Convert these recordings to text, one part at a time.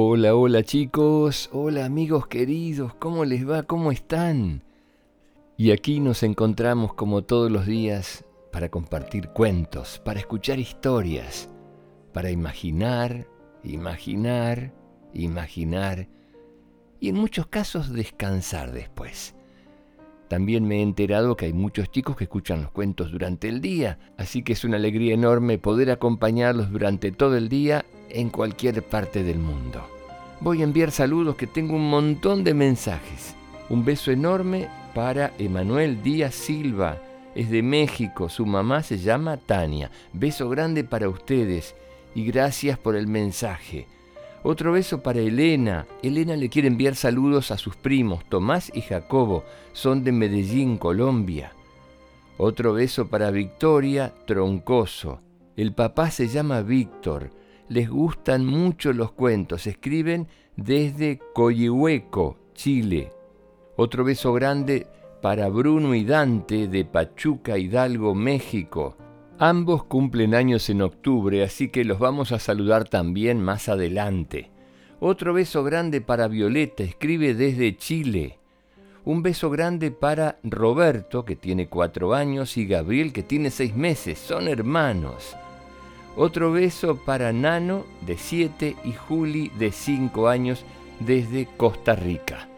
Hola, hola chicos, hola amigos queridos, ¿cómo les va? ¿Cómo están? Y aquí nos encontramos como todos los días para compartir cuentos, para escuchar historias, para imaginar, imaginar, imaginar y en muchos casos descansar después. También me he enterado que hay muchos chicos que escuchan los cuentos durante el día, así que es una alegría enorme poder acompañarlos durante todo el día en cualquier parte del mundo. Voy a enviar saludos que tengo un montón de mensajes. Un beso enorme para Emanuel Díaz Silva, es de México, su mamá se llama Tania. Beso grande para ustedes y gracias por el mensaje. Otro beso para Elena. Elena le quiere enviar saludos a sus primos, Tomás y Jacobo. Son de Medellín, Colombia. Otro beso para Victoria Troncoso. El papá se llama Víctor les gustan mucho los cuentos. Escriben desde Coyihueco, Chile. Otro beso grande para Bruno y Dante de Pachuca, Hidalgo, México. Ambos cumplen años en octubre, así que los vamos a saludar también más adelante. Otro beso grande para Violeta, escribe desde Chile. Un beso grande para Roberto, que tiene cuatro años, y Gabriel, que tiene seis meses. Son hermanos. Otro beso para Nano de 7 y Juli de 5 años desde Costa Rica.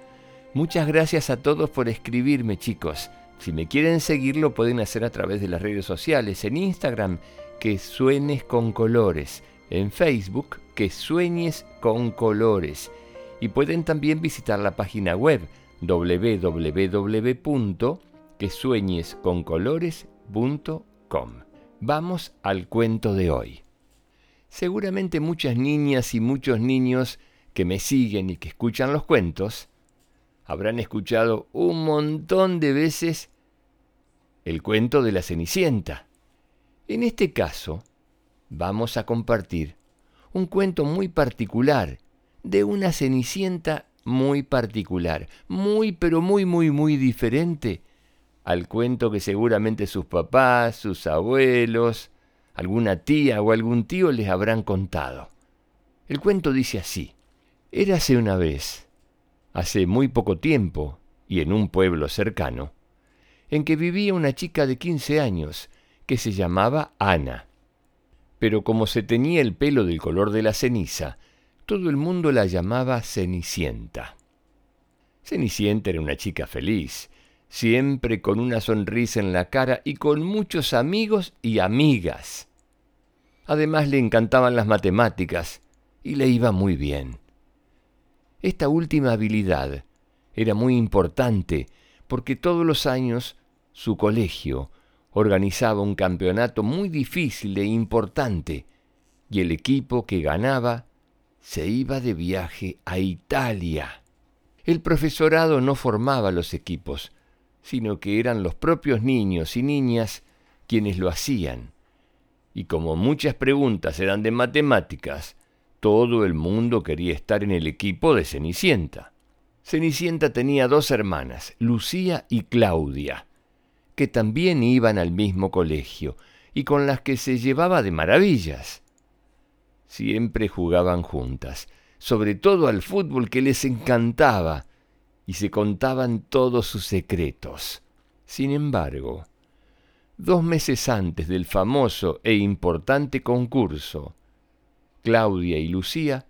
Muchas gracias a todos por escribirme chicos. Si me quieren seguir lo pueden hacer a través de las redes sociales, en Instagram que suenes con colores, en Facebook que sueñes con colores y pueden también visitar la página web www.quesueñesconcolores.com. Vamos al cuento de hoy. Seguramente muchas niñas y muchos niños que me siguen y que escuchan los cuentos habrán escuchado un montón de veces el cuento de la Cenicienta. En este caso, vamos a compartir un cuento muy particular de una Cenicienta muy particular, muy pero muy muy muy diferente al cuento que seguramente sus papás, sus abuelos, alguna tía o algún tío les habrán contado. El cuento dice así. Érase una vez, hace muy poco tiempo y en un pueblo cercano, en que vivía una chica de 15 años que se llamaba Ana. Pero como se tenía el pelo del color de la ceniza, todo el mundo la llamaba Cenicienta. Cenicienta era una chica feliz, siempre con una sonrisa en la cara y con muchos amigos y amigas. Además le encantaban las matemáticas y le iba muy bien. Esta última habilidad era muy importante porque todos los años su colegio organizaba un campeonato muy difícil e importante y el equipo que ganaba se iba de viaje a Italia. El profesorado no formaba los equipos, sino que eran los propios niños y niñas quienes lo hacían. Y como muchas preguntas eran de matemáticas, todo el mundo quería estar en el equipo de Cenicienta. Cenicienta tenía dos hermanas, Lucía y Claudia, que también iban al mismo colegio y con las que se llevaba de maravillas. Siempre jugaban juntas, sobre todo al fútbol que les encantaba, y se contaban todos sus secretos. Sin embargo, dos meses antes del famoso e importante concurso, Claudia y Lucía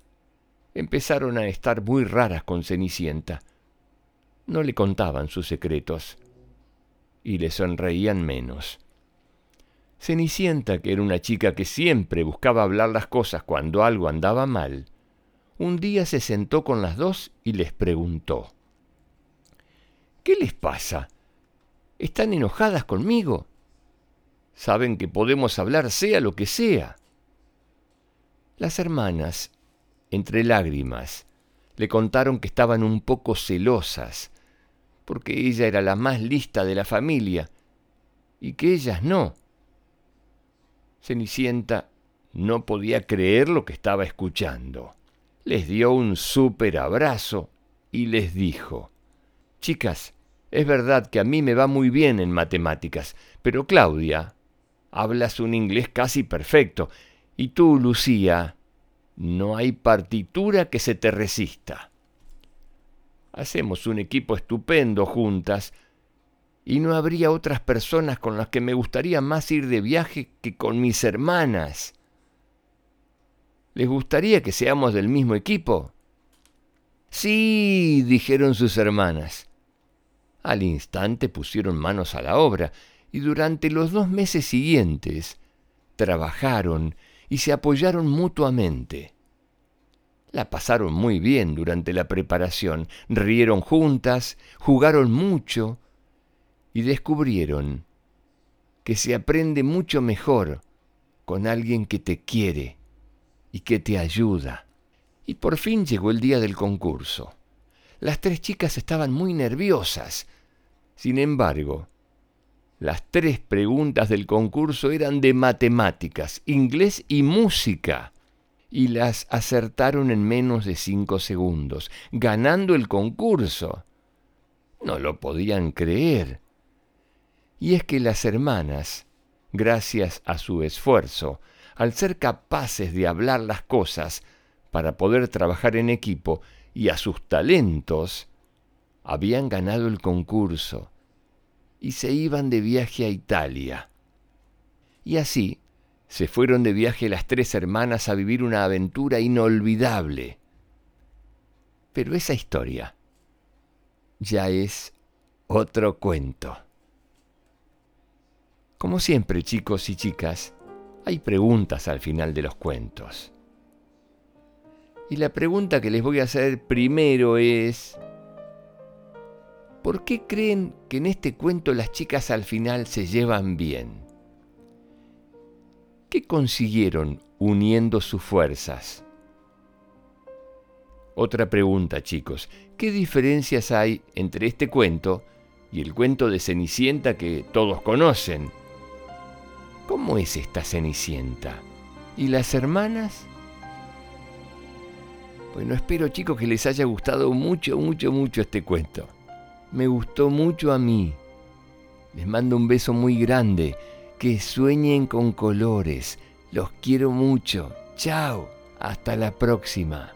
empezaron a estar muy raras con Cenicienta. No le contaban sus secretos y le sonreían menos. Cenicienta, que era una chica que siempre buscaba hablar las cosas cuando algo andaba mal, un día se sentó con las dos y les preguntó, ¿Qué les pasa? ¿Están enojadas conmigo? Saben que podemos hablar sea lo que sea. Las hermanas, entre lágrimas, le contaron que estaban un poco celosas, porque ella era la más lista de la familia, y que ellas no. Cenicienta no podía creer lo que estaba escuchando. Les dio un súper abrazo y les dijo, Chicas, es verdad que a mí me va muy bien en matemáticas, pero Claudia, hablas un inglés casi perfecto, y tú, Lucía, no hay partitura que se te resista. Hacemos un equipo estupendo juntas y no habría otras personas con las que me gustaría más ir de viaje que con mis hermanas. ¿Les gustaría que seamos del mismo equipo? Sí, dijeron sus hermanas. Al instante pusieron manos a la obra y durante los dos meses siguientes trabajaron y se apoyaron mutuamente. La pasaron muy bien durante la preparación, rieron juntas, jugaron mucho y descubrieron que se aprende mucho mejor con alguien que te quiere y que te ayuda. Y por fin llegó el día del concurso. Las tres chicas estaban muy nerviosas. Sin embargo, las tres preguntas del concurso eran de matemáticas, inglés y música. Y las acertaron en menos de cinco segundos, ganando el concurso. No lo podían creer. Y es que las hermanas, gracias a su esfuerzo, al ser capaces de hablar las cosas para poder trabajar en equipo y a sus talentos, habían ganado el concurso y se iban de viaje a Italia. Y así se fueron de viaje las tres hermanas a vivir una aventura inolvidable. Pero esa historia ya es otro cuento. Como siempre, chicos y chicas, hay preguntas al final de los cuentos. Y la pregunta que les voy a hacer primero es, ¿Por qué creen que en este cuento las chicas al final se llevan bien? ¿Qué consiguieron uniendo sus fuerzas? Otra pregunta, chicos. ¿Qué diferencias hay entre este cuento y el cuento de Cenicienta que todos conocen? ¿Cómo es esta Cenicienta? ¿Y las hermanas? Bueno, espero chicos que les haya gustado mucho, mucho, mucho este cuento me gustó mucho a mí. Les mando un beso muy grande. Que sueñen con colores. Los quiero mucho. Chao. Hasta la próxima.